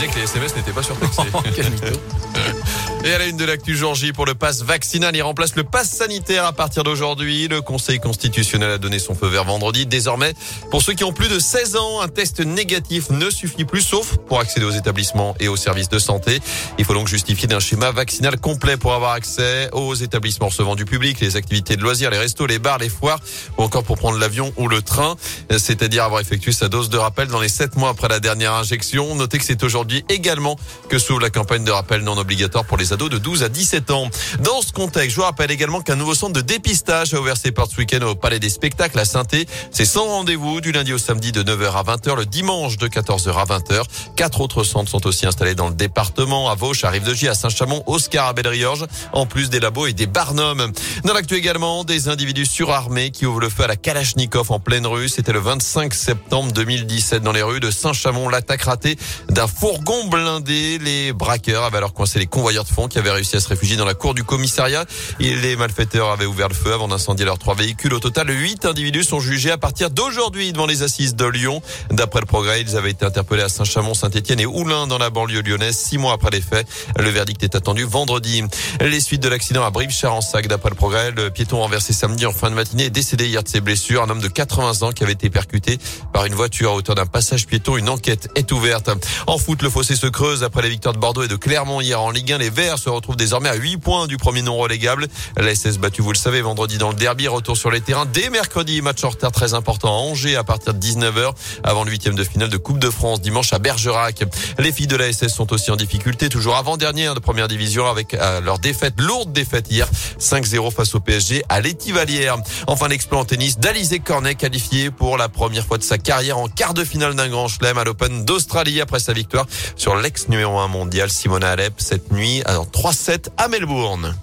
disait que les SMS n'étaient pas surtaxés. Et à la une de l'actu J pour le pass vaccinal, il remplace le pass sanitaire à partir d'aujourd'hui. Le Conseil constitutionnel a donné son feu vert vendredi. Désormais, pour ceux qui ont plus de 16 ans, un test négatif ne suffit plus, sauf pour accéder aux établissements et aux services de santé. Il faut donc justifier d'un schéma vaccinal complet pour avoir accès aux établissements recevant du public, les activités de loisirs, les restos, les bars, les foires, ou encore pour prendre l'avion ou le train, c'est-à-dire avoir effectué sa dose de rappel dans les 7 mois après la dernière injection. Notez que c'est aujourd'hui également que s'ouvre la campagne de rappel non obligatoire pour les ados de 12 à 17 ans. Dans ce contexte, je vous rappelle également qu'un nouveau centre de dépistage a ouvert ses portes ce week-end au Palais des Spectacles à saint C'est sans rendez-vous du lundi au samedi de 9h à 20h, le dimanche de 14h à 20h. Quatre autres centres sont aussi installés dans le département, à Vauche, à Rive-de-Gy, à Saint-Chamond, Oscar, à Belleriorge, en plus des labos et des barnums. Dans l'actu également, des individus surarmés qui ouvrent le feu à la Kalachnikov en pleine rue. C'était le 25 septembre 2017 dans les rues de Saint-Chamond. L'attaque ratée d'un fourgon blindé. Les braqueurs avaient alors coincé les convoyeurs de fonds qui avaient réussi à se réfugier dans la cour du commissariat. Et les malfaiteurs avaient ouvert le feu avant d'incendier leurs trois véhicules. Au total, huit individus sont jugés à partir d'aujourd'hui devant les assises de Lyon. D'après le progrès, ils avaient été interpellés à Saint-Chamond, Saint-Etienne et Oulin dans la banlieue lyonnaise. Six mois après les faits, le verdict est attendu vendredi. Les suites de l'accident à Brive-Charensac, d'après le progrès, le piéton renversé samedi en fin de matinée est décédé hier de ses blessures. Un homme de 80 ans qui avait été percuté par une voiture à hauteur d'un passage piéton. Une enquête est ouverte. En foot, le fossé se creuse après les victoires de Bordeaux et de Clermont hier en Ligue 1. Les Verts se retrouvent désormais à 8 points du premier non relégable. La SS battue, vous le savez, vendredi dans le derby. Retour sur les terrains dès mercredi. Match en retard très important à Angers à partir de 19h avant le huitième de finale de Coupe de France dimanche à Bergerac. Les filles de la SS sont aussi en difficulté, toujours avant-dernière de première division avec euh, leur défaite, lourde défaite hier, 5-0 face au PSG à l'Étivalière. Enfin, l'exploit en tennis d'Alizé Cornet qualifié pour la première fois de sa carrière en quart de finale d'un grand chelem à l'Open d'Australie après sa victoire sur l'ex numéro 1 mondial Simona Alep cette nuit 3-7 à Melbourne.